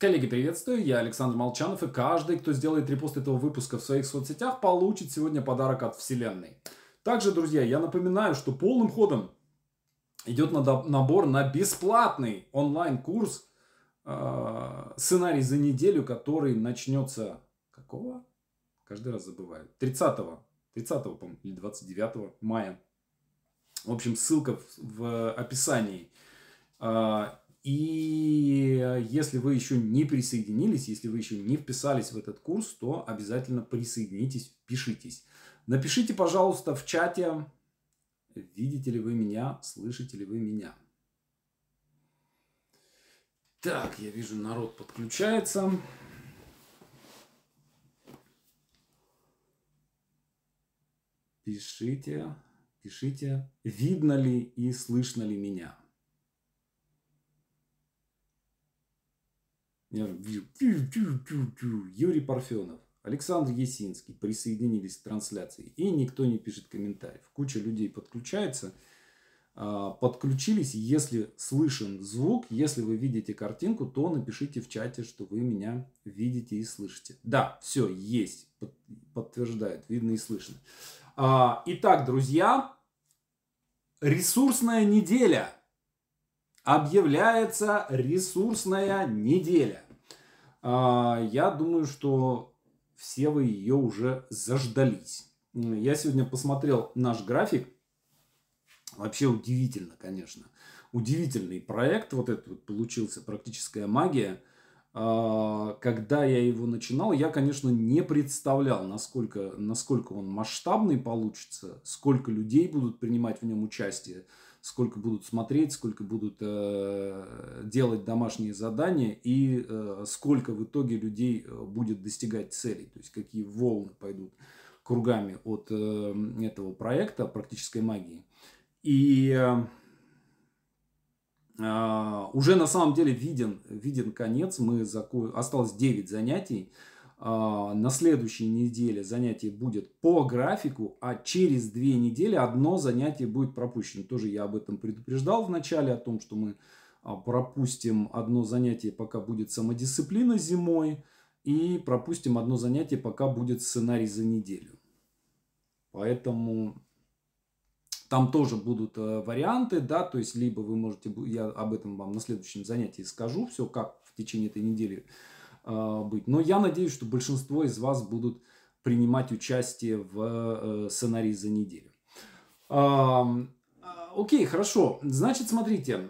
Коллеги, приветствую, я Александр Молчанов, и каждый, кто сделает репост этого выпуска в своих соцсетях, получит сегодня подарок от Вселенной. Также, друзья, я напоминаю, что полным ходом идет набор на бесплатный онлайн-курс э, «Сценарий за неделю», который начнется... Какого? Каждый раз забываю. 30-го. 30-го, по-моему, или 29 мая. В общем, ссылка в, в описании. Э, и если вы еще не присоединились, если вы еще не вписались в этот курс, то обязательно присоединитесь, пишитесь. Напишите, пожалуйста, в чате, видите ли вы меня, слышите ли вы меня. Так, я вижу, народ подключается. Пишите, пишите, видно ли и слышно ли меня. Юрий Парфенов, Александр Есинский присоединились к трансляции. И никто не пишет комментариев. Куча людей подключается. А, подключились. Если слышен звук, если вы видите картинку, то напишите в чате, что вы меня видите и слышите. Да, все, есть. Подтверждают. Видно и слышно. А, итак, друзья, ресурсная неделя – объявляется ресурсная неделя. А, я думаю, что все вы ее уже заждались. Я сегодня посмотрел наш график. Вообще удивительно, конечно. Удивительный проект. Вот этот вот получился «Практическая магия». А, когда я его начинал, я, конечно, не представлял, насколько, насколько он масштабный получится, сколько людей будут принимать в нем участие сколько будут смотреть, сколько будут э, делать домашние задания и э, сколько в итоге людей э, будет достигать целей, то есть какие волны пойдут кругами от э, этого проекта практической магии. И э, э уже на самом деле виден, виден конец, мы зако... осталось 9 занятий, а, на следующей неделе занятие будет по графику, а через две недели одно занятие будет пропущено. Тоже я об этом предупреждал в начале, о том, что мы а, пропустим одно занятие, пока будет самодисциплина зимой, и пропустим одно занятие, пока будет сценарий за неделю. Поэтому там тоже будут э, варианты, да, то есть либо вы можете, я об этом вам на следующем занятии скажу, все как в течение этой недели быть. Но я надеюсь, что большинство из вас будут принимать участие в э, сценарии за неделю. Э, окей, хорошо. Значит, смотрите.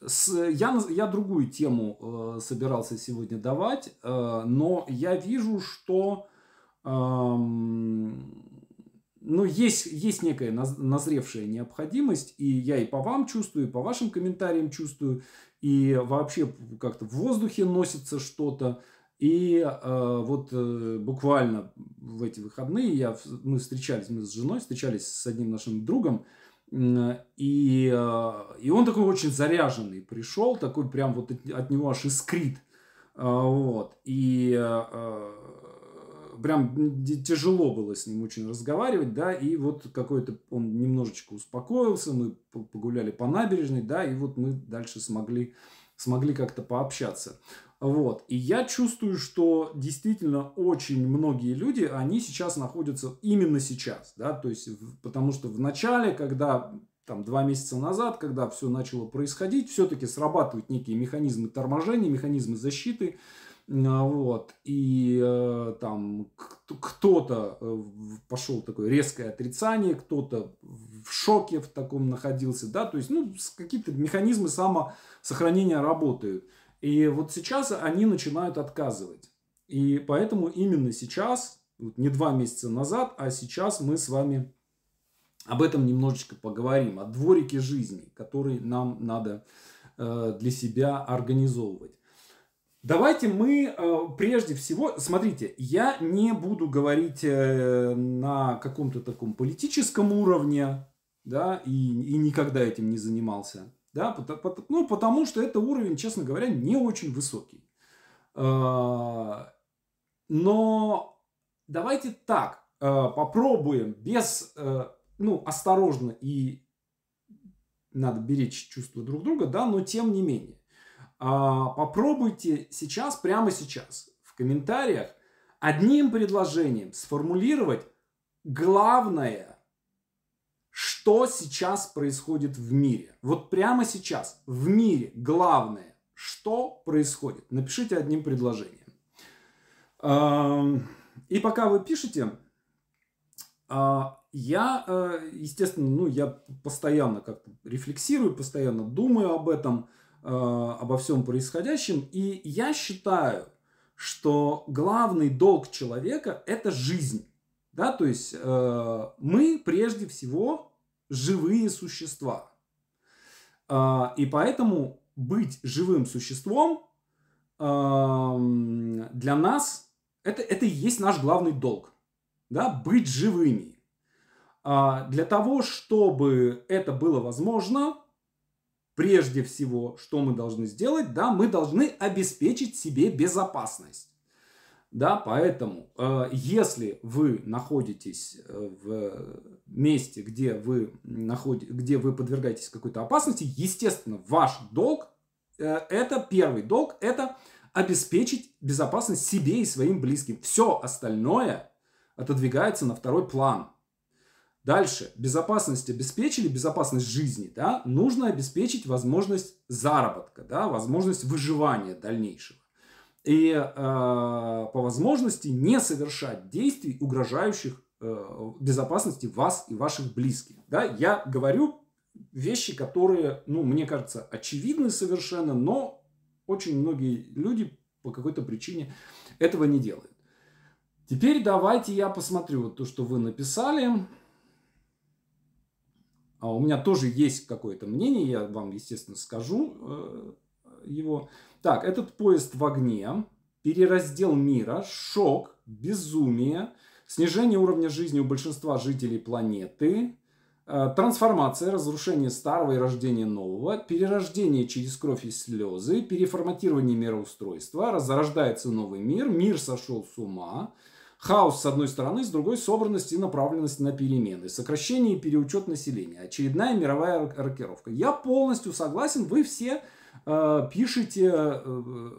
Я, я другую тему собирался сегодня давать, но я вижу, что ну, есть, есть некая назревшая необходимость, и я и по вам чувствую, и по вашим комментариям чувствую, и вообще как-то в воздухе носится что-то. И э, вот э, буквально в эти выходные я, мы встречались, мы с женой встречались с одним нашим другом, и, э, и он такой очень заряженный пришел, такой прям вот от, него аж искрит. Э, вот. И прям тяжело было с ним очень разговаривать, да, и вот какой-то он немножечко успокоился, мы погуляли по набережной, да, и вот мы дальше смогли, смогли как-то пообщаться. Вот. И я чувствую, что действительно очень многие люди, они сейчас находятся именно сейчас, да, то есть, потому что в начале, когда там два месяца назад, когда все начало происходить, все-таки срабатывают некие механизмы торможения, механизмы защиты, вот. И э, там кто-то э, пошел такое резкое отрицание, кто-то в шоке в таком находился, да, то есть, ну, какие-то механизмы самосохранения работают. И вот сейчас они начинают отказывать. И поэтому именно сейчас, не два месяца назад, а сейчас мы с вами об этом немножечко поговорим, о дворике жизни, который нам надо э, для себя организовывать. Давайте мы э, прежде всего, смотрите, я не буду говорить э, на каком-то таком политическом уровне, да, и, и никогда этим не занимался, да, ну, потому что это уровень, честно говоря, не очень высокий. Э, но давайте так, попробуем без, ну, осторожно и надо беречь чувства друг друга, да, но тем не менее. А, попробуйте сейчас, прямо сейчас, в комментариях одним предложением сформулировать главное, что сейчас происходит в мире. Вот прямо сейчас в мире главное, что происходит. Напишите одним предложением. И пока вы пишете, а, я, э, естественно, ну, я постоянно как-то рефлексирую, постоянно думаю об этом, обо всем происходящем. И я считаю, что главный долг человека – это жизнь. Да, то есть э, мы прежде всего живые существа. И поэтому быть живым существом для нас это, это и есть наш главный долг. Да, быть живыми. А для того, чтобы это было возможно, прежде всего, что мы должны сделать, да, мы должны обеспечить себе безопасность. Да, поэтому, э, если вы находитесь э, в месте, где вы, находи, где вы подвергаетесь какой-то опасности, естественно, ваш долг, э, это первый долг, это обеспечить безопасность себе и своим близким. Все остальное отодвигается на второй план. Дальше. Безопасность обеспечили, безопасность жизни, да, нужно обеспечить возможность заработка, да, возможность выживания дальнейшего. И э, по возможности не совершать действий, угрожающих э, безопасности вас и ваших близких. Да. Я говорю вещи, которые, ну, мне кажется, очевидны совершенно, но очень многие люди по какой-то причине этого не делают. Теперь давайте я посмотрю то, что вы написали. А у меня тоже есть какое-то мнение, я вам, естественно, скажу э, его. Так, этот поезд в огне, перераздел мира, шок, безумие, снижение уровня жизни у большинства жителей планеты, э, трансформация, разрушение старого и рождение нового, перерождение через кровь и слезы, переформатирование мироустройства, разрождается новый мир, мир сошел с ума, Хаос с одной стороны, с другой собранность и направленность на перемены, сокращение и переучет населения, очередная мировая рокировка. Я полностью согласен, вы все э, пишете э,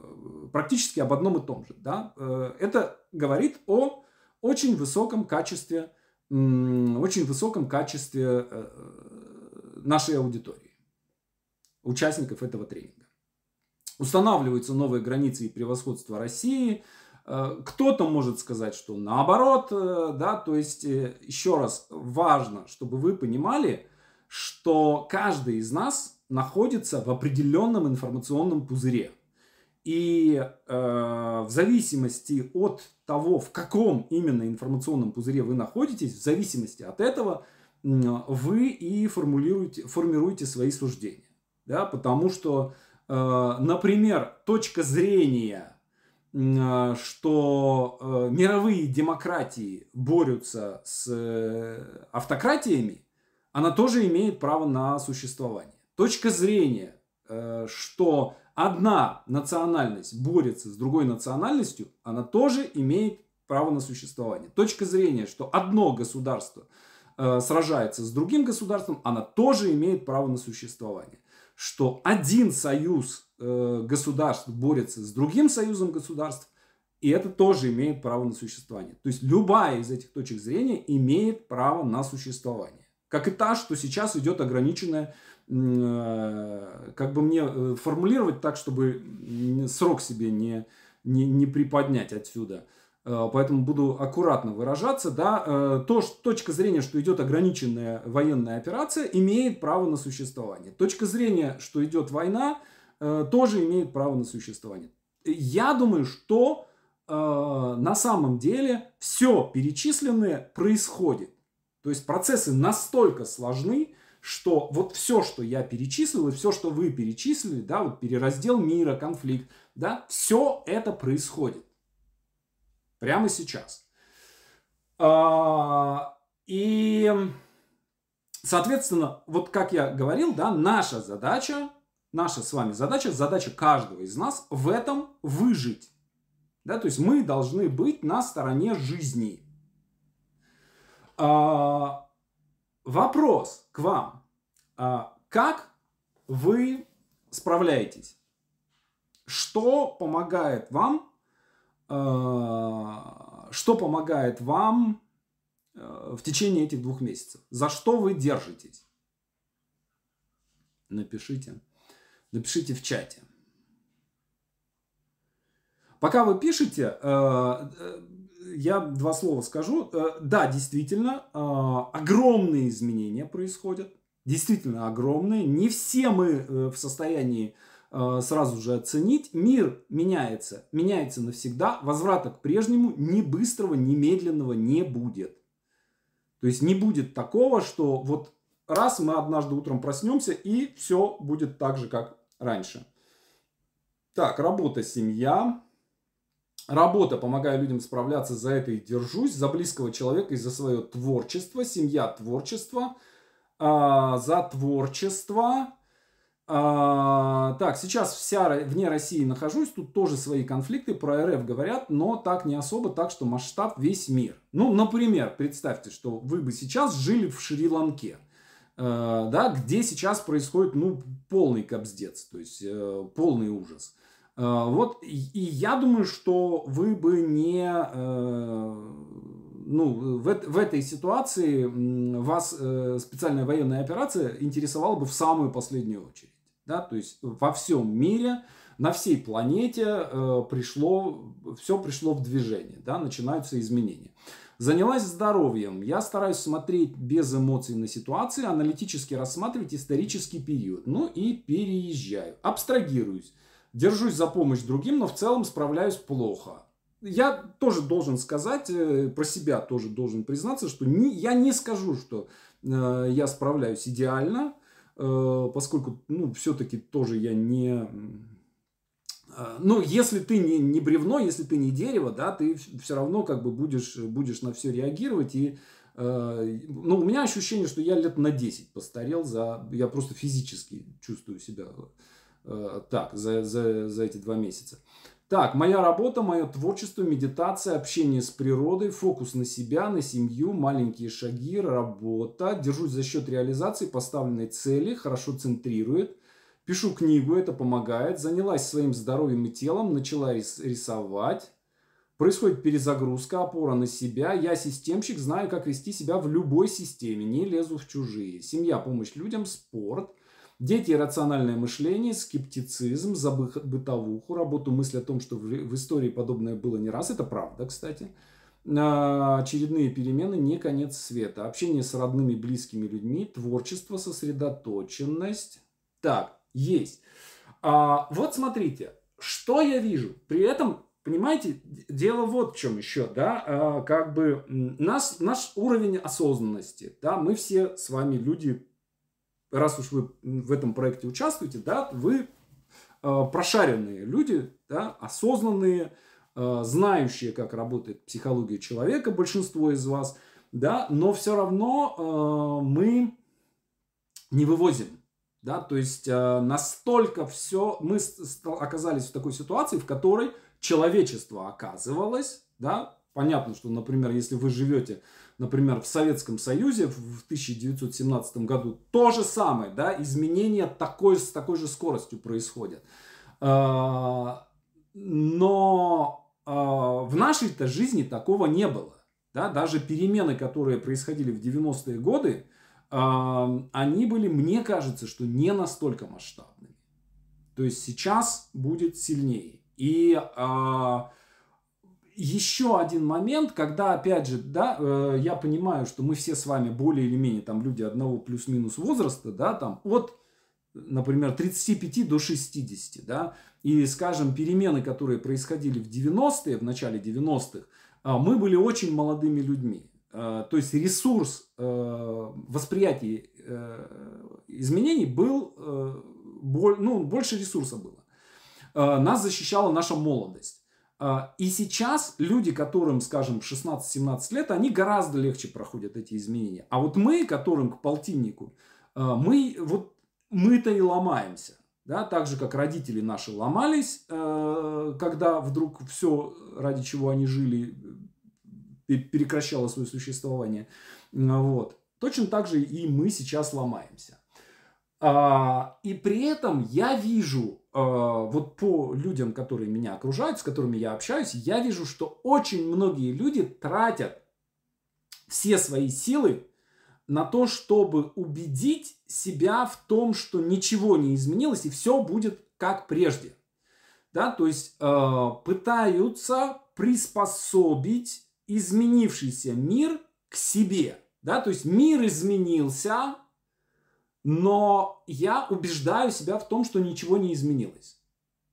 практически об одном и том же. Да? Э, это говорит о очень высоком качестве, э, очень высоком качестве э, нашей аудитории, участников этого тренинга. Устанавливаются новые границы и превосходство России – Э, кто-то может сказать, что наоборот, э, да, то есть э, еще раз важно, чтобы вы понимали, что каждый из нас находится в определенном информационном пузыре. И э, в зависимости от того, в каком именно информационном пузыре вы находитесь, в зависимости от этого вы и формулируете, формируете свои суждения. Да? Потому что, э, например, точка зрения что э, мировые демократии борются с э, автократиями, она тоже имеет право на существование. Точка зрения, э, что одна национальность борется с другой национальностью, она тоже имеет право на существование. Точка зрения, что одно государство сражается с другим государством, она тоже имеет право на существование. Что один союз государств борется с другим союзом государств, и это тоже имеет право на существование. То есть любая из этих точек зрения имеет право на существование. Как и та, что сейчас идет ограниченная, э, как бы мне э, формулировать так, чтобы срок себе не, не, не приподнять отсюда. Поэтому буду аккуратно выражаться. Да, то, что, точка зрения, что идет ограниченная военная операция, имеет право на существование. Точка зрения, что идет война, Э, тоже имеют право на существование. Я думаю, что э, на самом деле все перечисленное происходит. То есть процессы настолько сложны, что вот все, что я перечислил, и все, что вы перечислили, да, вот перераздел мира, конфликт, да, все это происходит прямо сейчас. А, и, соответственно, вот как я говорил, да, наша задача наша с вами задача, задача каждого из нас в этом выжить. Да, то есть мы должны быть на стороне жизни. А, вопрос к вам. А, как вы справляетесь что помогает вам, что помогает вам в течение этих двух месяцев? За что вы держитесь? Напишите. Напишите в чате. Пока вы пишете, я два слова скажу. Э, да, действительно, э, огромные изменения происходят. Действительно огромные. Не все мы э, в состоянии сразу же оценить. Мир меняется. Меняется навсегда. Возврата к прежнему ни быстрого, ни медленного не будет. То есть не будет такого, что вот раз мы однажды утром проснемся и все будет так же, как раньше. Так, работа, семья. Работа, помогаю людям справляться, за это и держусь, за близкого человека и за свое творчество, семья творчество, а, за творчество. А, так, сейчас вся вне России нахожусь, тут тоже свои конфликты про РФ говорят, но так не особо, так что масштаб весь мир. Ну, например, представьте, что вы бы сейчас жили в Шри-Ланке, да, где сейчас происходит, ну, полный кобздец, то есть э, полный ужас. Э, вот, и я думаю, что вы бы не, э, ну, в, в этой ситуации вас э, специальная военная операция интересовала бы в самую последнюю очередь. Да? То есть во всем мире, на всей планете пришло, все пришло в движение, да? начинаются изменения. Занялась здоровьем. Я стараюсь смотреть без эмоций на ситуации, аналитически рассматривать исторический период. Ну и переезжаю. Абстрагируюсь держусь за помощь другим, но в целом справляюсь плохо. Я тоже должен сказать, э, про себя тоже должен признаться, что не, я не скажу, что э, я справляюсь идеально, э, поскольку, ну, все-таки тоже я не... Э, ну, если ты не, не бревно, если ты не дерево, да, ты все равно как бы будешь, будешь на все реагировать. И, э, ну, у меня ощущение, что я лет на 10 постарел за... Я просто физически чувствую себя Э, так, за, за, за эти два месяца. Так, моя работа, мое творчество, медитация, общение с природой, фокус на себя, на семью, маленькие шаги, работа. Держусь за счет реализации поставленной цели, хорошо центрирует. Пишу книгу, это помогает. Занялась своим здоровьем и телом, начала рисовать. Происходит перезагрузка, опора на себя. Я системщик, знаю, как вести себя в любой системе, не лезу в чужие. Семья, помощь людям, спорт – Дети рациональное мышление, скептицизм, за бытовуху, работу, мысль о том, что в истории подобное было не раз. Это правда, кстати. А, очередные перемены, не конец света. Общение с родными, близкими людьми, творчество, сосредоточенность. Так, есть. А, вот смотрите, что я вижу. При этом, понимаете, дело вот в чем еще, да, а, как бы наш, наш уровень осознанности, да, мы все с вами люди раз уж вы в этом проекте участвуете, да, вы э, прошаренные люди, да, осознанные, э, знающие, как работает психология человека, большинство из вас, да, но все равно э, мы не вывозим, да, то есть э, настолько все, мы оказались в такой ситуации, в которой человечество оказывалось, да, понятно, что, например, если вы живете например, в Советском Союзе в 1917 году то же самое, да, изменения такой, с такой же скоростью происходят. А, но а, в нашей-то жизни такого не было. Да? Даже перемены, которые происходили в 90-е годы, они были, мне кажется, что не настолько масштабными. То есть сейчас будет сильнее. И еще один момент, когда, опять же, да, э, я понимаю, что мы все с вами более или менее там люди одного плюс-минус возраста, да, там от, например, 35 до 60, да, и, скажем, перемены, которые происходили в 90-е, в начале 90-х, э, мы были очень молодыми людьми. Э, то есть ресурс э, восприятия э, изменений был, ну, больше ресурса было. Нас защищала наша молодость. И сейчас люди, которым, скажем, 16-17 лет, они гораздо легче проходят эти изменения. А вот мы, которым к полтиннику, мы вот мы-то и ломаемся. Да, так же, как родители наши ломались, когда вдруг все, ради чего они жили, прекращало свое существование. Вот. Точно так же и мы сейчас ломаемся. И при этом я вижу вот по людям, которые меня окружают, с которыми я общаюсь, я вижу, что очень многие люди тратят все свои силы на то, чтобы убедить себя в том, что ничего не изменилось и все будет как прежде. Да, то есть э, пытаются приспособить изменившийся мир к себе. Да, то есть мир изменился, но я убеждаю себя в том, что ничего не изменилось.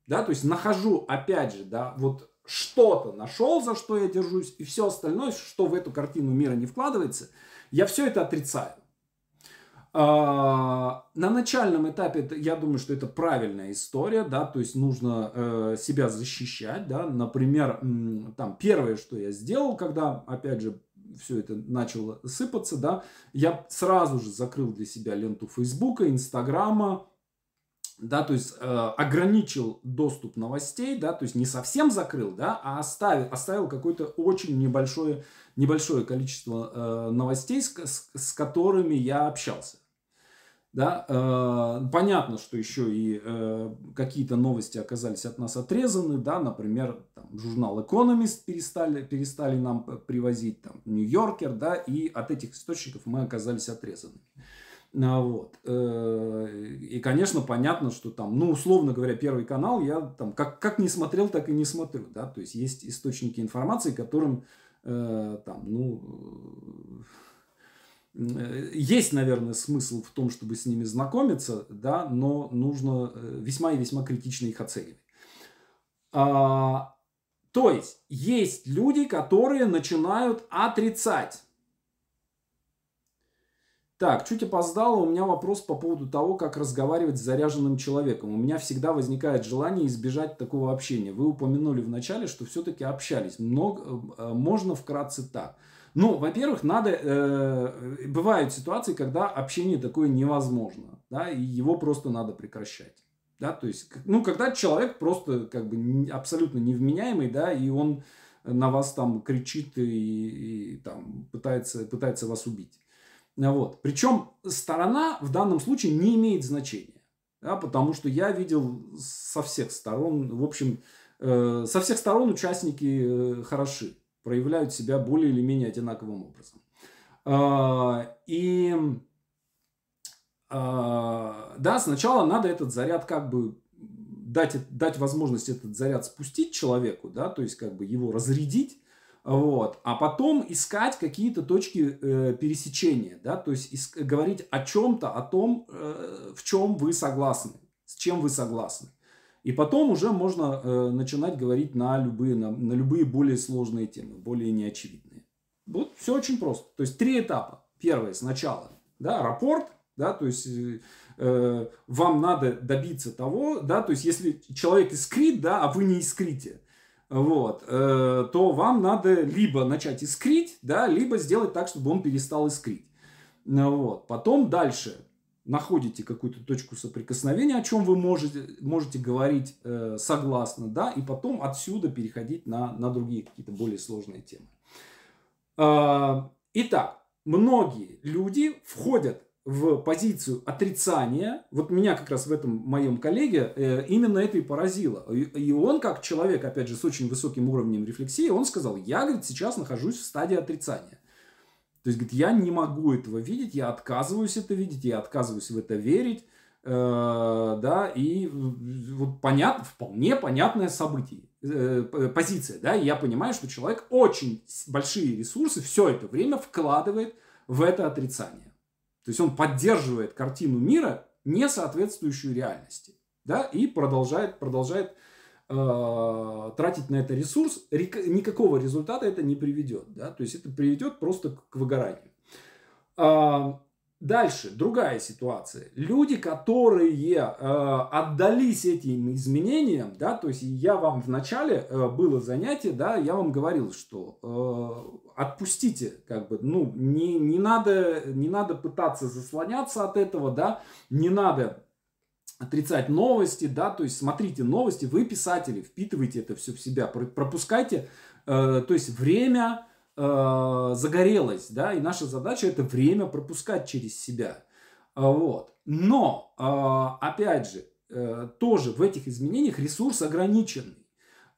Да, то есть нахожу, опять же, да, вот что-то нашел, за что я держусь, и все остальное, что в эту картину мира не вкладывается, я все это отрицаю. А, на начальном этапе я думаю, что это правильная история, да, то есть нужно э, себя защищать, да, например, там первое, что я сделал, когда, опять же, все это начало сыпаться, да, я сразу же закрыл для себя ленту Фейсбука, Инстаграма, да, то есть э, ограничил доступ новостей, да, то есть не совсем закрыл, да, а оставил, оставил какое-то очень небольшое, небольшое количество э, новостей, с, с, с которыми я общался. Да, э, понятно, что еще и э, какие-то новости оказались от нас отрезаны, да, например, там, журнал Economist перестали, перестали нам привозить, там, Нью-Йоркер, да, и от этих источников мы оказались отрезаны. А, вот. Э, и, конечно, понятно, что там, ну, условно говоря, Первый канал я там как, как не смотрел, так и не смотрю, да, то есть есть источники информации, которым э, там, ну, есть, наверное, смысл в том, чтобы с ними знакомиться, да, но нужно э, весьма и весьма критично их оценивать. А, то есть, есть люди, которые начинают отрицать так, чуть опоздала, у меня вопрос по поводу того, как разговаривать с заряженным человеком. У меня всегда возникает желание избежать такого общения. Вы упомянули в начале, что все-таки общались. Много, э, можно вкратце так. Ну, во-первых, надо... Э, бывают ситуации, когда общение такое невозможно. Да, и его просто надо прекращать. Да, то есть, ну, когда человек просто как бы абсолютно невменяемый, да, и он на вас там кричит и, и там пытается, пытается вас убить. Вот. Причем сторона в данном случае не имеет значения. Да, потому что я видел со всех сторон, в общем, э, со всех сторон участники э, хороши, проявляют себя более или менее одинаковым образом. Э, и э, да, сначала надо этот заряд как бы дать, дать возможность этот заряд спустить человеку, да, то есть как бы его разрядить, вот. А потом искать какие-то точки э, пересечения, да, то есть иск- говорить о чем-то, о том, э, в чем вы согласны, с чем вы согласны. И потом уже можно э, начинать говорить на любые, на, на любые более сложные темы, более неочевидные. Вот все очень просто. То есть три этапа. Первое сначала, да, рапорт, да, то есть э, э, вам надо добиться того, да, то есть если человек искрит, да, а вы не искрите, вот, э, то вам надо либо начать искрить, да, либо сделать так, чтобы он перестал искрить. Ну вот. Потом дальше находите какую-то точку соприкосновения, о чем вы можете, можете говорить э, согласно, да, и потом отсюда переходить на, на другие какие-то более сложные темы. Э, итак, многие люди входят в позицию отрицания, вот меня как раз в этом моем коллеге э, именно это и поразило. И он, как человек, опять же, с очень высоким уровнем рефлексии, он сказал, я, говорит, сейчас нахожусь в стадии отрицания. То есть, говорит, я не могу этого видеть, я отказываюсь это видеть, я отказываюсь в это верить, э, да, и вот понятно, вполне понятное событие, э, позиция, да, и я понимаю, что человек очень большие ресурсы все это время вкладывает в это отрицание. То есть он поддерживает картину мира, не соответствующую реальности. Да, и продолжает, продолжает э, тратить на это ресурс. Никакого результата это не приведет. Да? То есть это приведет просто к выгоранию. А, Дальше, другая ситуация. Люди, которые э, отдались этим изменениям, да, то есть я вам в начале э, было занятие, да, я вам говорил, что э, отпустите, как бы, ну, не, не, надо, не надо пытаться заслоняться от этого, да, не надо отрицать новости, да, то есть смотрите новости, вы писатели, впитывайте это все в себя, пропускайте, э, то есть время, э, загорелось, да, и наша задача это время пропускать через себя. А, вот. Но, э, опять же, э, тоже в этих изменениях ресурс ограниченный.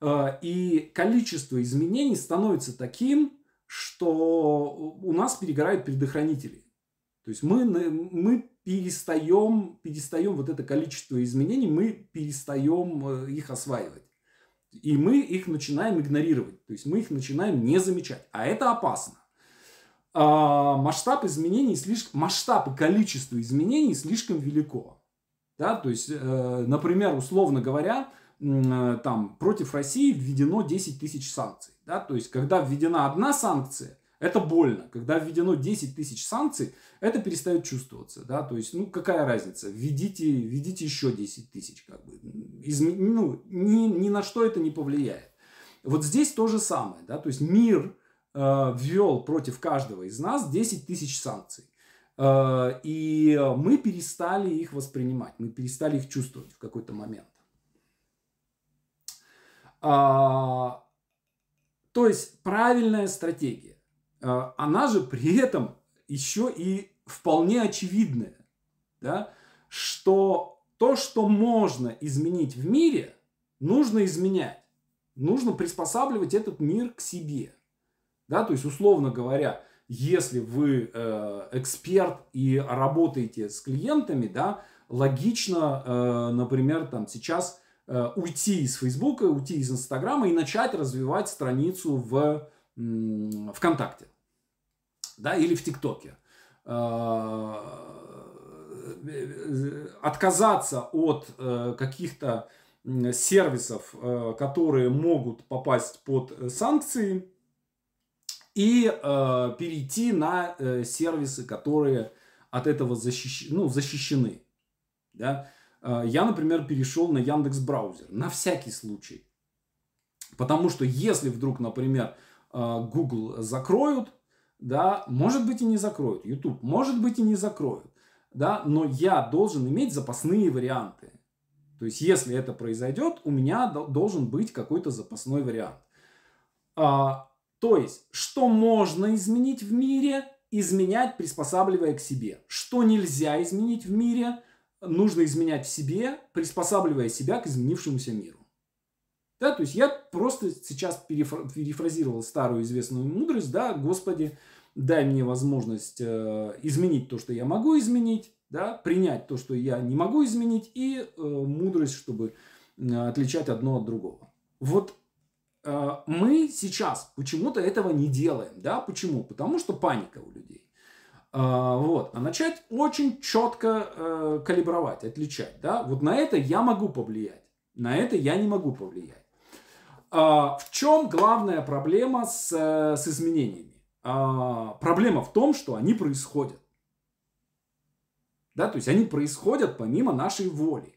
Э, и количество изменений становится таким, что у нас перегорают предохранители. То есть мы, мы перестаем, перестаем вот это количество изменений, мы перестаем э, их осваивать. И мы их начинаем игнорировать. То есть мы их начинаем не замечать. А это опасно. А, масштаб изменений слишком, масштаб и количество изменений слишком велико. Да? То есть, э, например, условно говоря, э, там против России введено 10 тысяч санкций. Да? То есть, когда введена одна санкция, это больно. Когда введено 10 тысяч санкций, это перестает чувствоваться. Да? То есть, ну, какая разница? Введите, введите еще 10 тысяч. Как бы. Изме... Ну, ни, ни на что это не повлияет. Вот здесь то же самое. Да? То есть, мир э, ввел против каждого из нас 10 тысяч санкций. Э, и мы перестали их воспринимать. Мы перестали их чувствовать в какой-то момент. А, то есть, правильная стратегия она же при этом еще и вполне очевидная, да, что то, что можно изменить в мире, нужно изменять. Нужно приспосабливать этот мир к себе. Да, то есть, условно говоря, если вы э, эксперт и работаете с клиентами, да, логично, э, например, там сейчас э, уйти из Фейсбука, уйти из Инстаграма и начать развивать страницу в м, ВКонтакте да, или в ТикТоке. Э, отказаться от э, каких-то сервисов, э, которые могут попасть под санкции, и перейти на сервисы, которые от этого защищ... ну, защищены. Да? Я, например, перешел на Яндекс браузер на всякий случай. Потому что если вдруг, например, Google закроют, да, может быть и не закроют, YouTube, может быть и не закроют, да, но я должен иметь запасные варианты. То есть, если это произойдет, у меня должен быть какой-то запасной вариант. А, то есть, что можно изменить в мире, изменять, приспосабливая к себе. Что нельзя изменить в мире, нужно изменять в себе, приспосабливая себя к изменившемуся миру. Да, то есть я просто сейчас перефразировал старую известную мудрость, да, Господи, дай мне возможность э, изменить то, что я могу изменить, да, принять то, что я не могу изменить, и э, мудрость, чтобы э, отличать одно от другого. Вот мы сейчас почему-то этого не делаем, да, почему? Потому что паника у людей. Э, вот, а начать очень четко калибровать, отличать, да, вот на это я могу повлиять, на это я не могу повлиять. А, в чем главная проблема с, с изменениями? А, проблема в том, что они происходят. Да, то есть они происходят помимо нашей воли.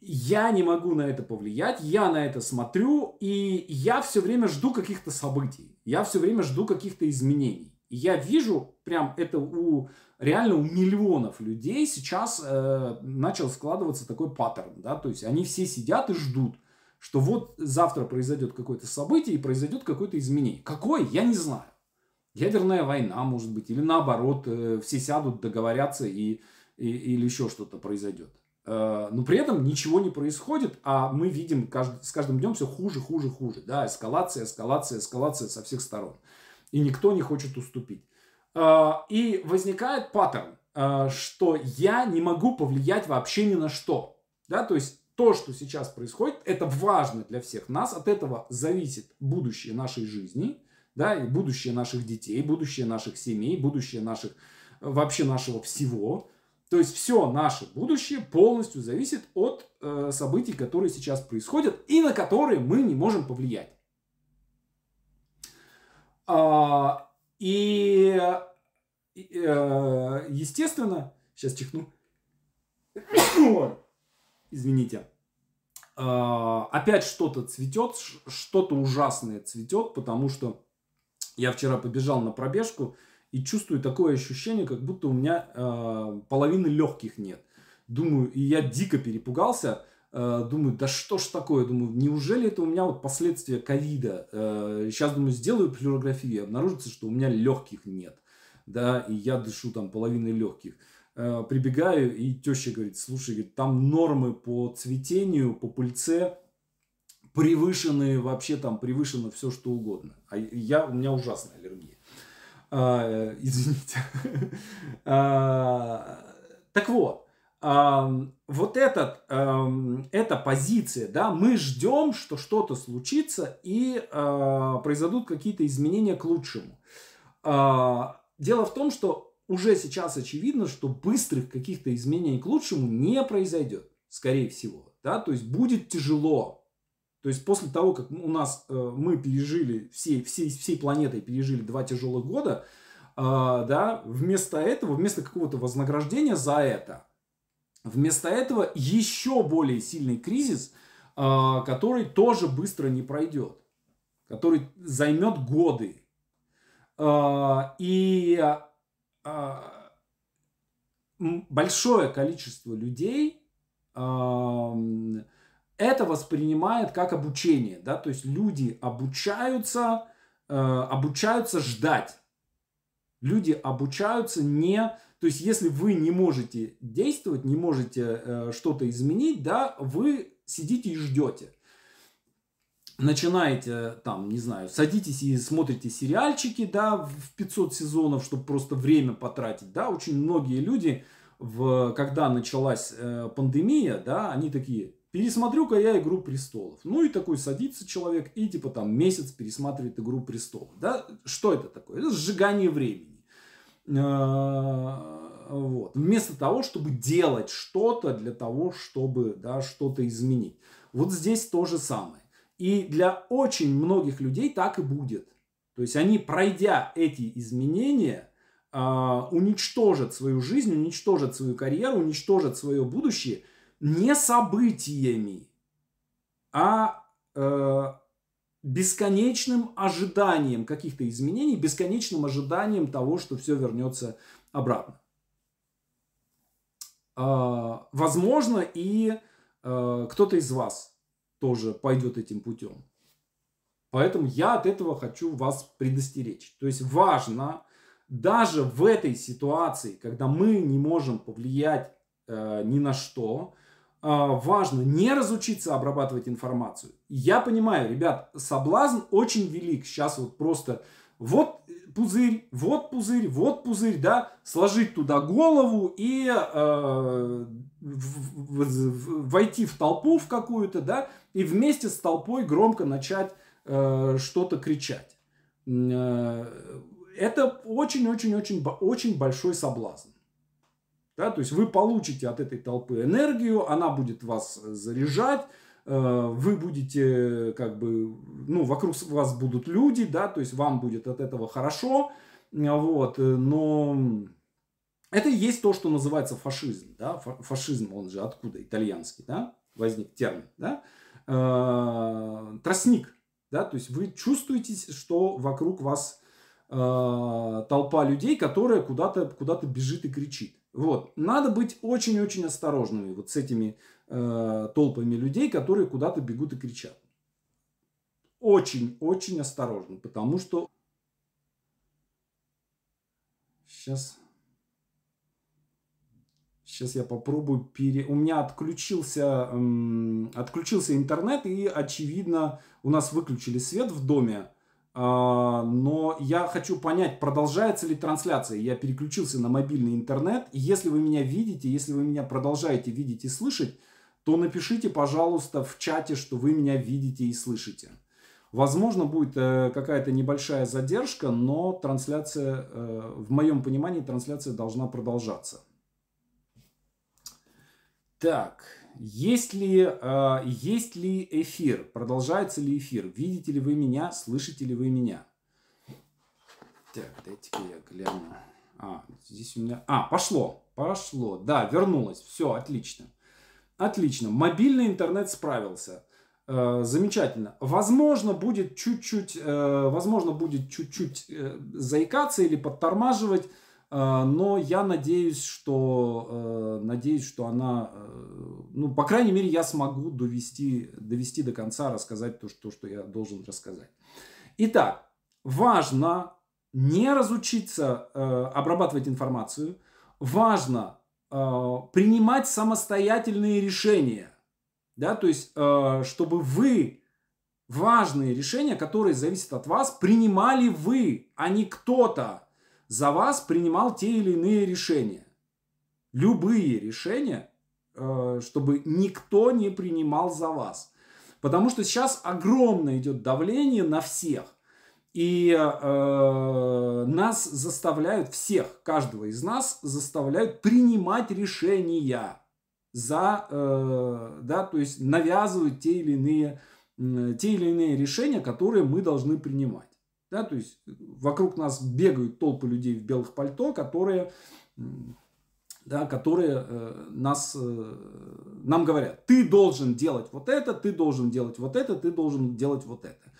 Я не могу на это повлиять, я на это смотрю, и я все время жду каких-то событий, я все время жду каких-то изменений. Я вижу прям это у реально у миллионов людей сейчас э, начал складываться такой паттерн, да, то есть они все сидят и ждут что вот завтра произойдет какое-то событие и произойдет какое-то изменение. Какое? Я не знаю. Ядерная война, может быть, или наоборот, э, все сядут, договорятся и, и, или еще что-то произойдет. Э, но при этом ничего не происходит, а мы видим с каждым днем все хуже, хуже, хуже. Да, эскалация, эскалация, эскалация со всех сторон. И никто не хочет уступить. Э, и возникает паттерн, что я не могу повлиять вообще ни на что. Да, то есть то, что сейчас происходит, это важно для всех нас. От этого зависит будущее нашей жизни, да, и будущее наших детей, будущее наших семей, будущее наших, вообще нашего всего. То есть все наше будущее полностью зависит от э, событий, которые сейчас происходят и на которые мы не можем повлиять. А, и э, естественно, сейчас чихну. Извините. А, опять что-то цветет, что-то ужасное цветет, потому что я вчера побежал на пробежку и чувствую такое ощущение, как будто у меня э, половины легких нет. Думаю, и я дико перепугался. Э, думаю, да что ж такое? Думаю, неужели это у меня вот последствия ковида? Э, сейчас, думаю, сделаю флюорографию, обнаружится, что у меня легких нет. Да, и я дышу там половиной легких. э, прибегаю, и теща говорит, слушай, говорит, там нормы по цветению, по пыльце превышены вообще там, превышено все что угодно. А я, у меня ужасная аллергия. А, э, извините. А, так вот, вот этот, эта позиция, да, мы ждем, что что-то случится и а, произойдут какие-то изменения к лучшему. А, дело в том, что уже сейчас очевидно, что быстрых каких-то изменений к лучшему не произойдет, скорее всего. Да? То есть будет тяжело. То есть после того, как у нас э, мы пережили, всей, всей, всей планетой пережили два тяжелых года, а, да, вместо этого, вместо какого-то вознаграждения за это, вместо этого еще более сильный кризис, а, который тоже быстро не пройдет, который займет годы. А, и большое количество людей это воспринимает как обучение, да, то есть люди обучаются, обучаются ждать люди обучаются не... То есть, если вы не можете действовать, не можете э, что-то изменить, да, вы сидите и ждете. Начинаете, там, не знаю, садитесь и смотрите сериальчики, да, в 500 сезонов, чтобы просто время потратить, да. Очень многие люди, в, когда началась э, пандемия, да, они такие, пересмотрю-ка я «Игру престолов». Ну и такой садится человек и типа там месяц пересматривает «Игру престолов». Да? Что это такое? Это сжигание времени. А, вот. Вместо того, чтобы делать что-то для того, чтобы да, что-то изменить. Вот здесь то же самое. И для очень многих людей так и будет. То есть они, пройдя эти изменения, а, уничтожат свою жизнь, уничтожат свою карьеру, уничтожат свое будущее не событиями, а э, бесконечным ожиданием каких-то изменений, бесконечным ожиданием того, что все вернется обратно. А, возможно, и а, кто-то из вас тоже пойдет этим путем. Поэтому я от этого хочу вас предостеречь. То есть важно даже в этой ситуации, когда мы не можем повлиять э, ни на что, важно не разучиться обрабатывать информацию. Я понимаю, ребят, соблазн очень велик. Сейчас вот просто вот пузырь, вот пузырь, вот пузырь, да, сложить туда голову и э, в, в, войти в толпу в какую-то, да, и вместе с толпой громко начать э, что-то кричать. Э, это очень-очень-очень очень большой соблазн. Да, то есть вы получите от этой толпы энергию, она будет вас заряжать, э, вы будете как бы, ну, вокруг вас будут люди, да, то есть вам будет от этого хорошо, вот, но это и есть то, что называется фашизм, да, фашизм, он же откуда, итальянский, да, возник термин, да, э, тростник, да, то есть вы чувствуете, что вокруг вас э, толпа людей, которая куда-то куда бежит и кричит. Вот. Надо быть очень-очень осторожными вот с этими э, толпами людей, которые куда-то бегут и кричат. Очень-очень осторожно, потому что... Сейчас... Сейчас я попробую пере... У меня отключился, эм, отключился интернет, и, очевидно, у нас выключили свет в доме. А, но я хочу понять, продолжается ли трансляция. Я переключился на мобильный интернет. И если вы меня видите, если вы меня продолжаете видеть и слышать, то напишите, пожалуйста, в чате, что вы меня видите и слышите. Возможно, будет э, какая-то небольшая задержка, но трансляция, э, в моем понимании, трансляция должна продолжаться. Так. Есть ли, э, есть ли эфир? Продолжается ли эфир? Видите ли вы меня? Слышите ли вы меня? Так, дайте-ка я гляну. А, здесь у меня... А, пошло. Пошло. Да, вернулось. Все, отлично. Отлично. Мобильный интернет справился. Э, замечательно. Возможно, будет чуть-чуть, э, возможно, будет чуть-чуть э, заикаться или подтормаживать но я надеюсь, что, э, надеюсь, что она, э, ну, по крайней мере, я смогу довести, довести до конца, рассказать то, что, что я должен рассказать. Итак, важно не разучиться э, обрабатывать информацию, важно принимать самостоятельные решения. Да, то есть, чтобы вы важные решения, которые зависят от вас, принимали вы, а не кто-то за вас принимал те или иные решения. Любые решения, э, чтобы никто не принимал за вас. Потому что сейчас огромное идет давление на всех. И э, нас заставляют, всех, каждого из нас заставляют принимать решения за, э, да, то есть навязывают те или иные, те или иные решения, которые мы должны принимать. Да, то есть вокруг нас бегают толпы людей в белых пальто, которые, да, которые э, нас, э, нам говорят, ты должен делать вот это, ты должен делать вот это, ты должен делать вот это.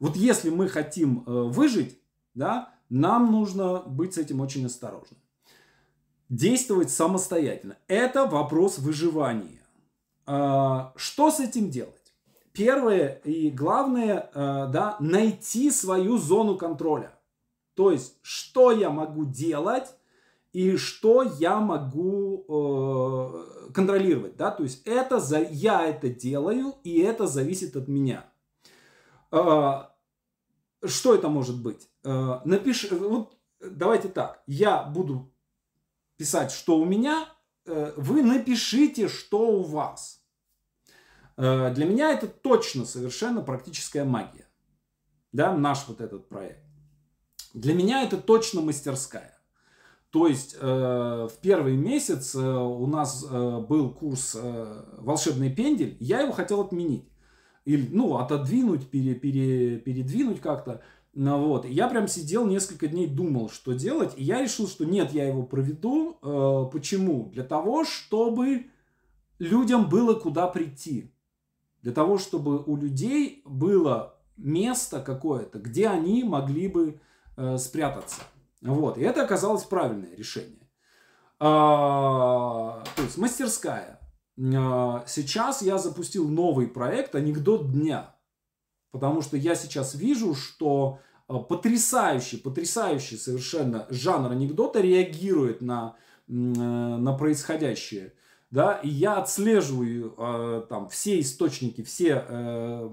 Вот если мы хотим э, выжить, да, нам нужно быть с этим очень осторожным. Действовать самостоятельно. Это вопрос выживания. А, что с этим делать? Первое и главное, э, да, найти свою зону контроля. То есть, что я могу делать и что я могу э, контролировать, да, то есть это за я это делаю и это зависит от меня. Э, что это может быть? Э, напиши, вот давайте так, я буду писать, что у меня, э, вы напишите, что у вас. Э, для меня это точно совершенно практическая магия. Да, наш вот этот проект. Для меня это точно мастерская. То есть э, в первый месяц э, у нас э, был курс э, «Волшебный пендель», я его хотел отменить или, ну, отодвинуть, пере, пере, передвинуть как-то. Ну, вот. Я прям сидел несколько дней, думал, что делать. И я решил, что нет, я его проведу. Э, почему? Для того, чтобы людям было куда прийти. Для того, чтобы у людей было место какое-то, где они могли бы э, спрятаться. Вот. И это оказалось правильное решение. А, то есть мастерская. А, сейчас я запустил новый проект «Анекдот дня». Потому что я сейчас вижу, что а, потрясающий, потрясающий совершенно жанр анекдота реагирует на, э, на происходящее. Да, и я отслеживаю э, там все источники, все, э,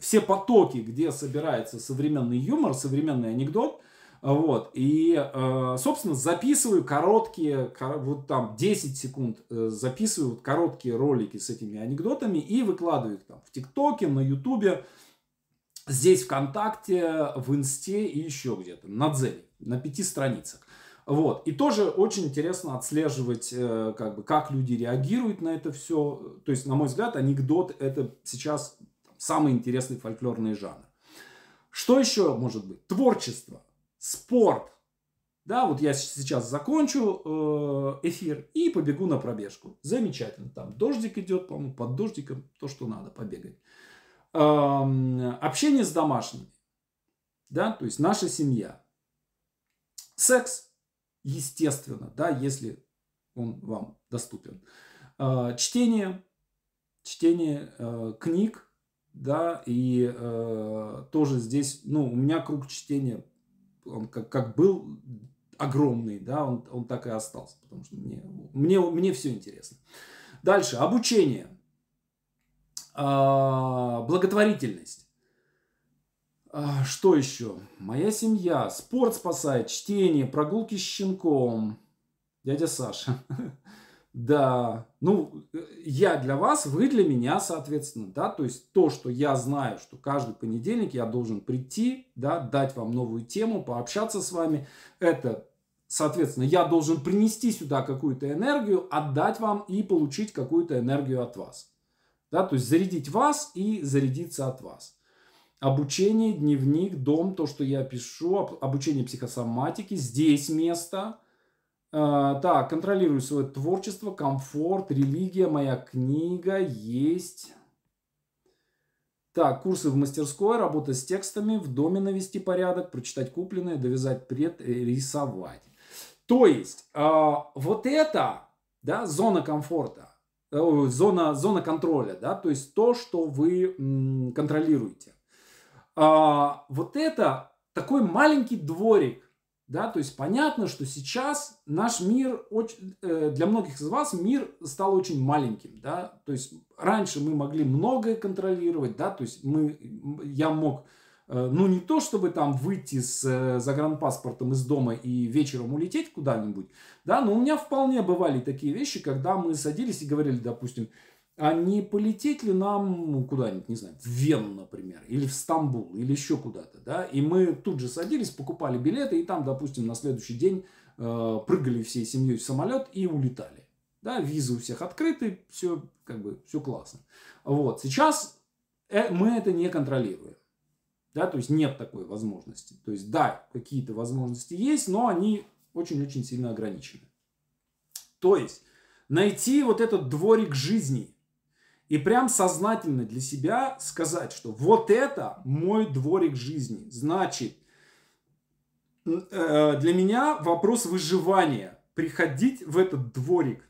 все потоки, где собирается современный юмор, современный анекдот – вот. И, э, собственно, записываю короткие, вот там 10 секунд, э, записываю короткие ролики с этими анекдотами и выкладываю их там в ТикТоке, на Ютубе, здесь ВКонтакте, в Инсте и еще где-то, на Дзене, на пяти страницах. Вот. И тоже очень интересно отслеживать, э, как, бы, как люди реагируют на это все. То есть, на мой взгляд, анекдот это сейчас самый интересный фольклорный жанр. Что еще может быть? Творчество спорт. Да, вот я сейчас закончу э, эфир и побегу на пробежку. Замечательно. Там дождик идет, по-моему, под дождиком то, что надо, побегать. Общение с домашними. Да, то есть наша семья. Секс, естественно, да, если он вам доступен. Э, чтение, чтение э, книг, да, и тоже здесь, ну, у меня круг чтения он как, как был огромный, да, он, он так и остался, потому что мне, мне, мне все интересно. Дальше, обучение, а, благотворительность. А, что еще? Моя семья, спорт спасает, чтение, прогулки с щенком. Дядя Саша. Да, ну, я для вас, вы для меня, соответственно, да, то есть то, что я знаю, что каждый понедельник я должен прийти, да, дать вам новую тему, пообщаться с вами, это, соответственно, я должен принести сюда какую-то энергию, отдать вам и получить какую-то энергию от вас, да, то есть зарядить вас и зарядиться от вас. Обучение, дневник, дом, то, что я пишу, обучение психосоматики, здесь место – а, так, контролирую свое творчество, комфорт, религия, моя книга есть. Так, курсы в мастерской, работа с текстами, в доме навести порядок, прочитать купленное, довязать пред, э, рисовать. То есть, э, вот это, да, зона комфорта, э, зона, зона контроля, да, то есть то, что вы контролируете. Э, вот это такой маленький дворик, Да, то есть понятно, что сейчас наш мир, очень, э, для многих из вас мир стал очень маленьким. Да? То есть раньше мы могли многое контролировать, да, то есть мы, я мог, э, ну не то чтобы там выйти с э, загранпаспортом из дома и вечером улететь куда-нибудь, да, но у меня вполне бывали такие вещи, когда мы садились и говорили, допустим, а не полететь ли нам ну, куда-нибудь, не знаю, в Вену, например, или в Стамбул, или еще куда-то, да, и мы тут же садились, покупали билеты, и там, допустим, на следующий день э, прыгали всей семьей в самолет и улетали, да, визы у всех открыты, все, как бы, все классно. Вот, сейчас э, мы это не контролируем, да, то есть нет такой возможности, то есть, да, какие-то возможности есть, но они очень-очень сильно ограничены. То есть, найти вот этот дворик жизни – и прям сознательно для себя сказать, что вот это мой дворик жизни. Значит, э, для меня вопрос выживания. Приходить в этот дворик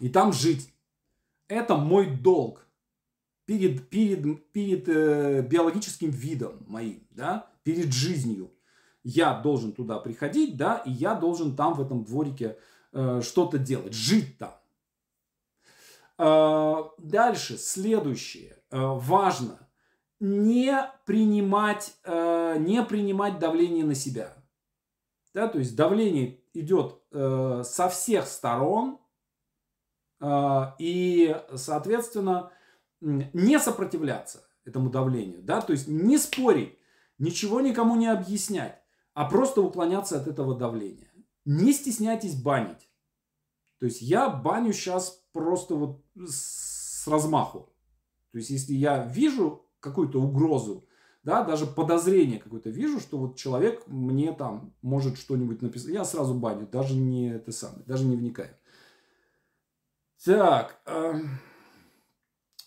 и там жить. Это мой долг перед, перед, перед э, биологическим видом моим, да, перед жизнью. Я должен туда приходить, да, и я должен там в этом дворике э, что-то делать, жить там. А, дальше, следующее. А, важно не принимать, а, не принимать давление на себя. Да, то есть давление идет со всех сторон, и, соответственно, не сопротивляться этому давлению. Да? То есть не спорить, ничего никому не объяснять, а просто уклоняться от этого давления. Не стесняйтесь банить. То есть я баню сейчас просто вот с размаху. То есть если я вижу какую-то угрозу, да, даже подозрение какое-то вижу, что вот человек мне там может что-нибудь написать, я сразу баню, даже не это самое, даже не вникаю. Так, э,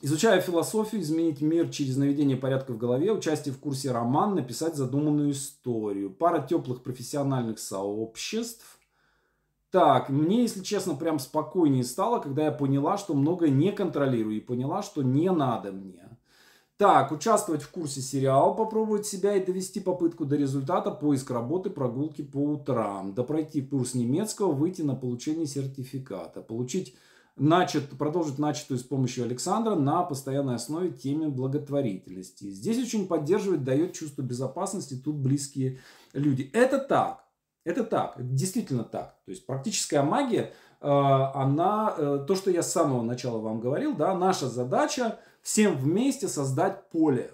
изучая философию, изменить мир через наведение порядка в голове, участие в курсе роман, написать задуманную историю, пара теплых профессиональных сообществ, так, мне, если честно, прям спокойнее стало, когда я поняла, что многое не контролирую и поняла, что не надо мне. Так, участвовать в курсе сериал, попробовать себя и довести попытку до результата, поиск работы, прогулки по утрам, да пройти курс немецкого, выйти на получение сертификата, получить начат, продолжить начатую с помощью Александра на постоянной основе теме благотворительности. Здесь очень поддерживает, дает чувство безопасности, тут близкие люди. Это так. Это так, действительно так. То есть практическая магия, э, она, э, то, что я с самого начала вам говорил, да, наша задача всем вместе создать поле.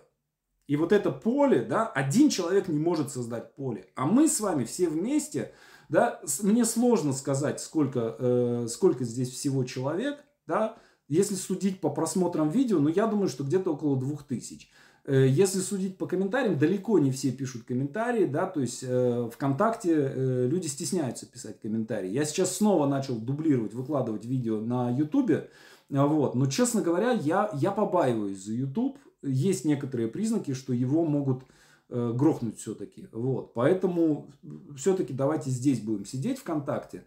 И вот это поле, да, один человек не может создать поле, а мы с вами все вместе, да, мне сложно сказать, сколько, э, сколько здесь всего человек, да, если судить по просмотрам видео, ну, я думаю, что где-то около двух тысяч. Э, если судить по комментариям, далеко не все пишут комментарии, да, то есть э, ВКонтакте э, люди стесняются писать комментарии. Я сейчас снова начал дублировать, выкладывать видео на Ютубе, вот, но, честно говоря, я, я побаиваюсь за Ютуб. Есть некоторые признаки, что его могут э, грохнуть все-таки, вот, поэтому все-таки давайте здесь будем сидеть ВКонтакте.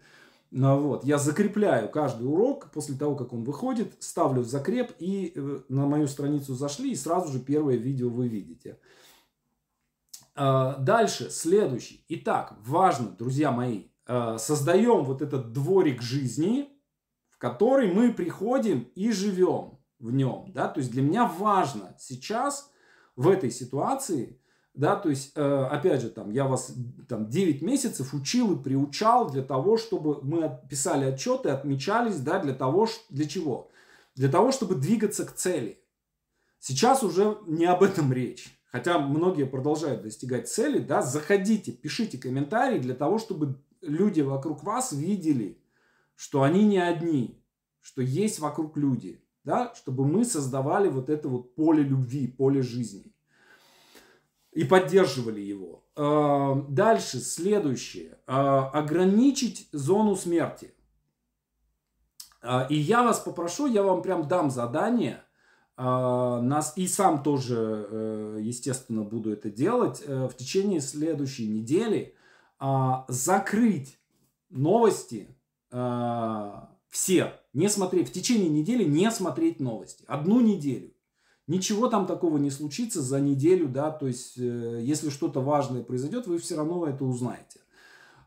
Ну, вот. Я закрепляю каждый урок после того, как он выходит, ставлю в закреп и э, на мою страницу зашли, и сразу же первое видео вы видите. А, дальше, следующий. Итак, важно, друзья мои, а, создаем вот этот дворик жизни, в который мы приходим и живем в нем. Да? То есть для меня важно сейчас в этой ситуации да, то есть, э, опять же, там, я вас там 9 месяцев учил и приучал для того, чтобы мы писали отчеты, отмечались, да, для того, для чего? Для того, чтобы двигаться к цели. Сейчас уже не об этом речь. Хотя многие продолжают достигать цели, да, заходите, пишите комментарии для того, чтобы люди вокруг вас видели, что они не одни, что есть вокруг люди, да, чтобы мы создавали вот это вот поле любви, поле жизни и поддерживали его. А, дальше, следующее. А, ограничить зону смерти. А, и я вас попрошу, я вам прям дам задание. Нас, и сам тоже, э, естественно, буду это делать. Э, в течение следующей недели закрыть новости все. Не смотреть, в течение недели не смотреть новости. Одну неделю. Ничего там такого не случится за неделю, да, то есть, э, если что-то важное произойдет, вы все равно это узнаете.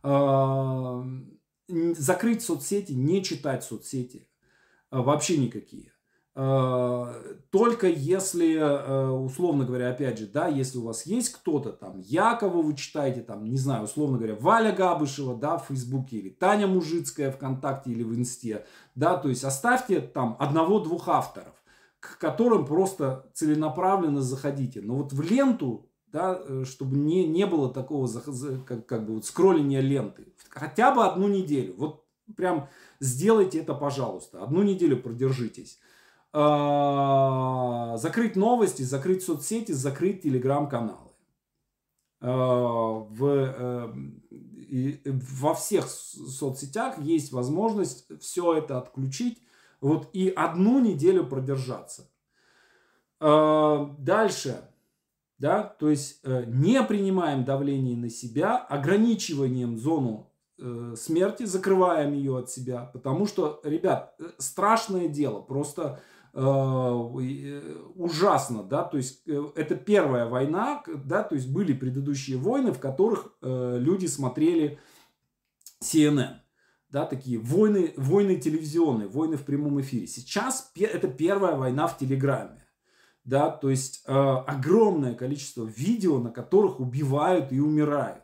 Э, закрыть соцсети, не читать соцсети. Э, вообще никакие. Э, только если, э, условно говоря, опять же, да, если у вас есть кто-то там, Якова вы читаете, там, не знаю, условно говоря, Валя Габышева, да, в Фейсбуке, или Таня Мужицкая ВКонтакте или в Инсте, да, то есть оставьте там одного-двух авторов, к которым просто целенаправленно заходите. Но вот в ленту, да, э, чтобы не, не было такого как, как бы вот скролления ленты, хотя бы одну неделю, вот прям сделайте это, пожалуйста, одну неделю продержитесь. А, закрыть новости, закрыть соцсети, закрыть телеграм-каналы. А, в, э, во всех соцсетях есть возможность все это отключить вот, и одну неделю продержаться. А, дальше. Да, то есть э, не принимаем давление на себя, ограничиванием зону э, смерти, закрываем ее от себя, потому что, ребят, страшное дело, просто Э, э, ужасно, да, то есть э, это первая война, да, то есть были предыдущие войны, в которых люди смотрели CNN, да, такие войны, войны телевизионные, войны в прямом эфире. Сейчас это первая война в Телеграме, да, то есть огромное количество видео, на которых убивают и умирают.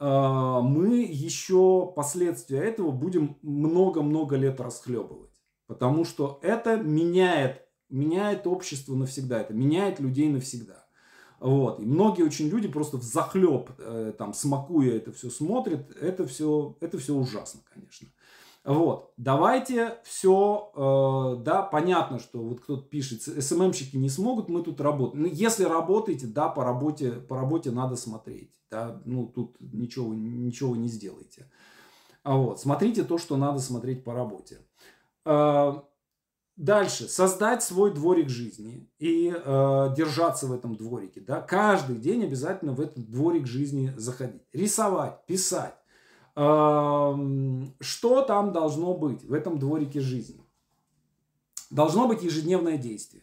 мы еще последствия этого будем много-много лет расхлебывать. Потому что это меняет, меняет общество навсегда, это меняет людей навсегда. Вот. И многие очень люди просто в захлеб, э, там, смакуя это все, смотрят. Это все, это все ужасно, конечно. Вот. Давайте все, э, да, понятно, что вот кто-то пишет, СММщики не смогут, мы тут работаем. Ну, если работаете, да, по работе, по работе надо смотреть. Да, ну, тут ничего, ничего не сделаете. А вот, смотрите то, что надо смотреть по работе. А, дальше, создать свой дворик жизни и э, держаться в этом дворике. Да? Каждый день обязательно в этот дворик жизни заходить. Рисовать, писать. Э, что там должно быть в этом дворике жизни? Должно быть ежедневное действие.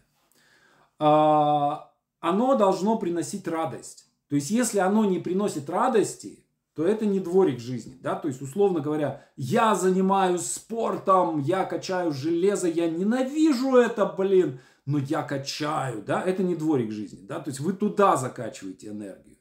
Э, оно должно приносить радость. То есть, если оно не приносит радости, то это не дворик жизни, да, то есть, условно говоря, я занимаюсь спортом, я качаю железо, я ненавижу это, блин, но я качаю, да, это не дворик жизни, да, то есть вы туда закачиваете энергию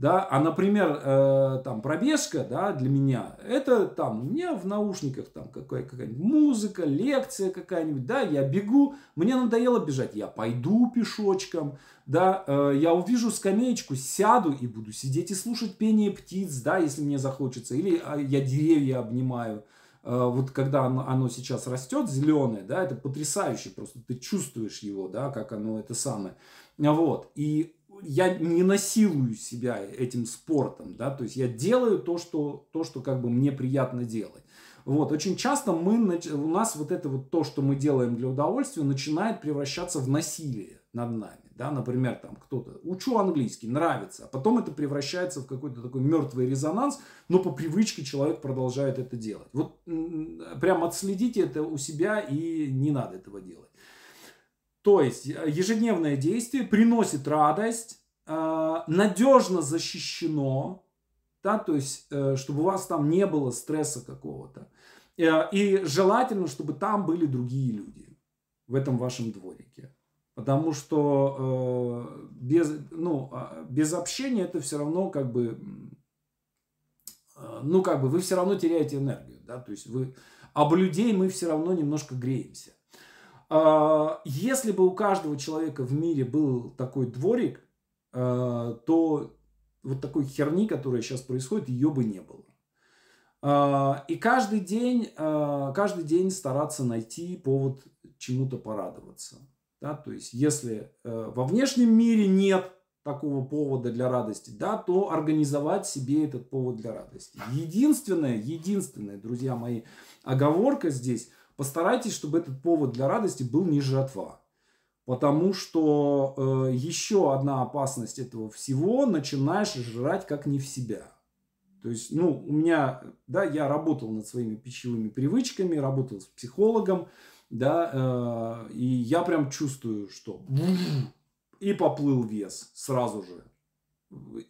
да, а, например, э, там пробежка, да, для меня, это там, у меня в наушниках там какая- какая-нибудь музыка, лекция какая-нибудь, да, я бегу, мне надоело бежать, я пойду пешочком, да, э, я увижу скамеечку, сяду и буду сидеть и слушать пение птиц, да, если мне захочется, или а, я деревья обнимаю, э, вот когда оно, оно сейчас растет, зеленое, да, это потрясающе, просто. Ты чувствуешь его, да, как оно это самое, вот, и я не насилую себя этим спортом, да, то есть я делаю то, что, то, что как бы мне приятно делать. Вот, очень часто мы, у нас вот это вот то, что мы делаем для удовольствия, начинает превращаться в насилие над нами. Да, например, там кто-то, учу английский, нравится, а потом это превращается в какой-то такой мертвый резонанс, но по привычке человек продолжает это делать. Вот прям отследите это у себя и не надо этого делать. То есть э, ежедневное действие приносит радость, э, надежно защищено, да, то есть э, чтобы у вас там не было стресса какого-то. И желательно, чтобы там были другие люди в этом вашем дворике. Потому что без, ну, а, без общения это все равно как бы, ну как бы вы все равно теряете энергию. Да? То есть вы, об людей мы все равно немножко греемся. А, если бы у каждого человека в мире был такой дворик, а, то вот такой херни, которая сейчас происходит, ее бы не было. А, и каждый день, каждый день стараться найти повод чему-то порадоваться. Да? То есть, если э, во внешнем мире нет такого повода для радости, да, то организовать себе этот повод для радости. Единственное, единственное, друзья мои, оговорка здесь – постарайтесь, чтобы этот повод для радости был не жатва. Потому что э, еще одна опасность этого всего, начинаешь жрать как не в себя. То есть, ну, у меня, да, я работал над своими пищевыми привычками, работал с психологом, да, э, и я прям чувствую, что и поплыл вес сразу же.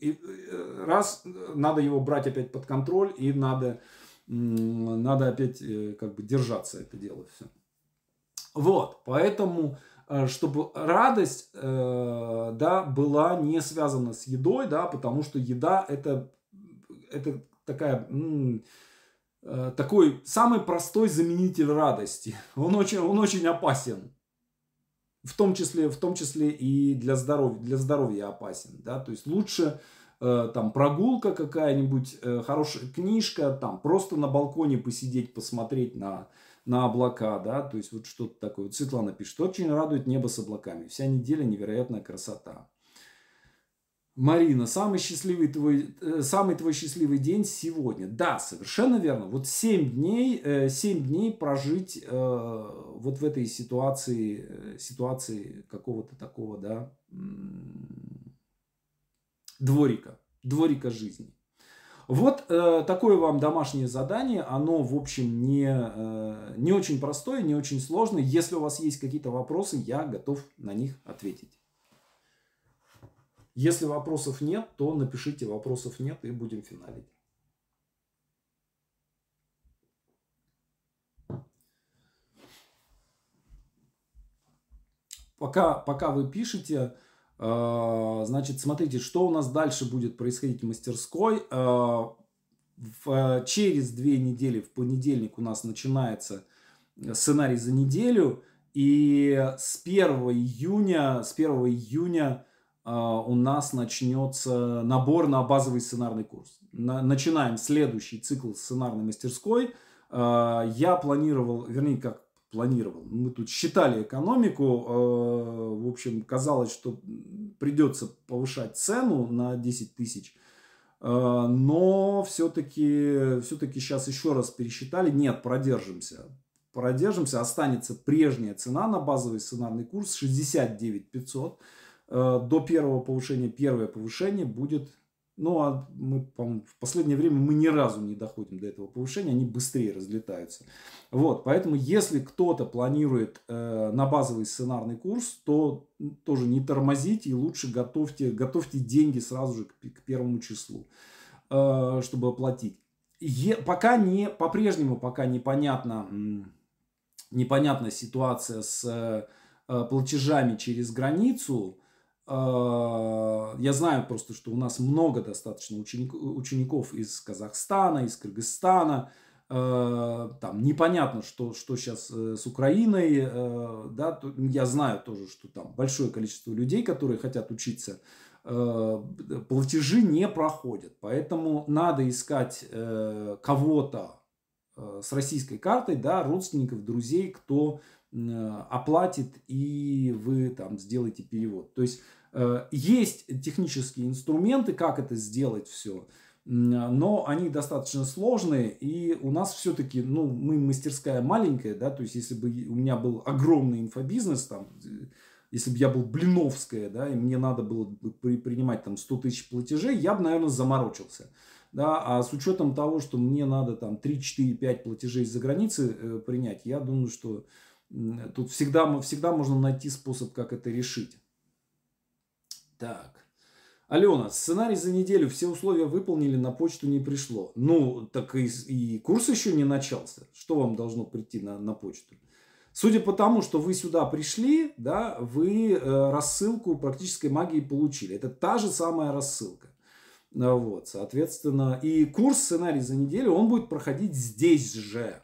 И раз, надо его брать опять под контроль, и надо, надо опять как бы держаться это дело все. Вот, поэтому Э, чтобы радость, э, да, была не связана с едой, да, потому что еда это, это такая, э, такой самый простой заменитель радости. Он очень, он очень опасен. В том числе, в том числе и для здоровья, для здоровья опасен, да, то есть лучше там прогулка какая-нибудь, хорошая книжка, там просто на балконе посидеть, посмотреть на, на облака, да, то есть вот что-то такое. Вот Светлана пишет, очень радует небо с облаками. Вся неделя невероятная красота. Марина, самый счастливый твой, э, самый твой счастливый день сегодня. Да, совершенно верно. Вот 7 дней, 7 э, дней прожить э, вот в этой ситуации, ситуации какого-то такого, да, дворика, дворика жизни. Вот такое вам домашнее задание. Оно, в общем, не, не очень простое, не очень сложное. Если у вас есть какие-то вопросы, я готов на них ответить. Если вопросов нет, то напишите вопросов нет и будем финалить. Пока, пока вы пишете, Э, значит, смотрите, что у нас дальше будет происходить в мастерской. Э, в, через две недели, в понедельник у нас начинается сценарий за неделю. И с 1 июня, с 1 июня э, у нас начнется набор на базовый сценарный курс. начинаем следующий цикл сценарной мастерской. Я планировал, вернее, как планировал. Мы тут считали экономику, э, в общем, казалось, что придется повышать цену на 10 тысяч, но все-таки все сейчас еще раз пересчитали, нет, продержимся. Продержимся, останется прежняя цена на базовый сценарный курс 69 500. Э, до первого повышения, первое повышение будет ну, а мы, в последнее время мы ни разу не доходим до этого повышения, они быстрее разлетаются. Вот, поэтому если кто-то планирует э, на базовый сценарный курс, то тоже не тормозите и лучше готовьте, готовьте деньги сразу же к, к первому числу, э, чтобы оплатить. Е, пока не, по-прежнему пока непонятно, непонятна ситуация с э, платежами через границу, я знаю просто, что у нас много достаточно ученик, учеников из Казахстана, из Кыргызстана. А, там непонятно, что, что сейчас э, с Украиной. Э, да, я знаю тоже, что там большое количество людей, которые хотят учиться, э, платежи не проходят. Поэтому надо искать кого-то с российской картой, да, родственников, друзей, кто оплатит и вы там сделаете перевод. То есть есть технические инструменты, как это сделать все, но они достаточно сложные, и у нас все-таки, ну, мы мастерская маленькая, да, то есть если бы у меня был огромный инфобизнес, там, если бы я был Блиновская, да, и мне надо было бы принимать там 100 тысяч платежей, я бы, наверное, заморочился. Да, а с учетом того, что мне надо там 3, 4, 5 платежей из-за границы э, принять, я думаю, что тут всегда, всегда можно найти способ, как это решить. Так. Алена, сценарий за неделю, все условия выполнили, на почту не пришло. Ну, так и, и курс еще не начался. Что вам должно прийти на, на почту? Судя по тому, что вы сюда пришли, да, вы э, рассылку практической магии получили. Это та же самая рассылка. А, вот, соответственно, и курс сценарий за неделю, он будет проходить здесь же.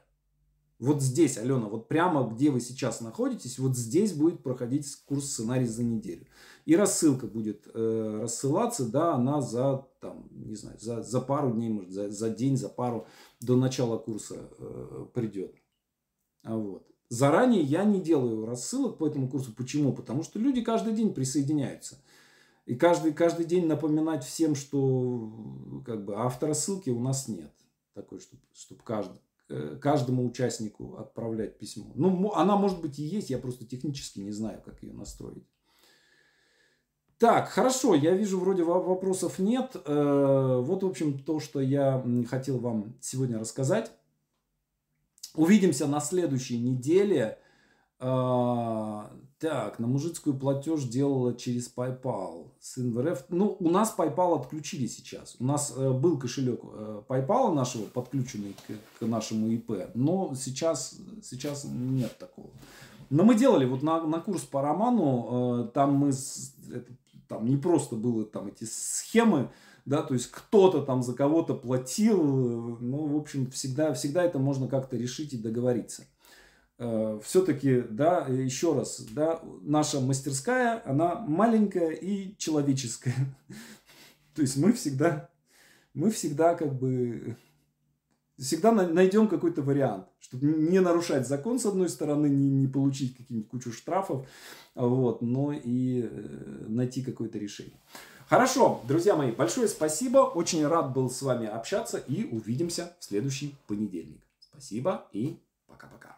Вот здесь, Алена, вот прямо где вы сейчас находитесь, вот здесь будет проходить курс сценарий за неделю. И рассылка будет э, рассылаться, да, она за, там, не знаю, за, за пару дней, может, за, за день, за пару до начала курса э, придет. А вот. Заранее я не делаю рассылок по этому курсу. Почему? Потому что люди каждый день присоединяются. И каждый, каждый день напоминать всем, что как бы автора ссылки у нас нет. Такой, чтобы, чтобы каждый, Э, каждому участнику отправлять письмо. Ну, она может быть и есть, я просто технически не знаю, как ее настроить. Так, хорошо, я вижу, вроде вопросов нет. Э, вот, в общем, то, что я хотел вам сегодня рассказать. Увидимся на следующей неделе. А, так, на мужицкую платеж делала через PayPal. Сын в РФ. Ну, у нас PayPal отключили сейчас. У нас э, был кошелек э, PayPal нашего, подключенный к, нашему ИП. Но сейчас, сейчас нет такого. Но мы делали вот на, на курс по роману. Э, там мы... Это, там не просто было там эти схемы да, то есть кто-то там за кого-то платил, ну, в общем, всегда, всегда это можно как-то решить и договориться. Э, Все-таки, да, еще раз, да, наша мастерская, она маленькая и человеческая. То есть мы всегда, мы всегда как бы, всегда найдем какой-то вариант, чтобы не нарушать закон, с одной стороны, не, не получить какие-нибудь кучу штрафов, вот, но и э, найти какое-то решение. Хорошо, друзья мои, большое спасибо. Очень рад был с вами общаться и увидимся в следующий понедельник. Спасибо и пока-пока.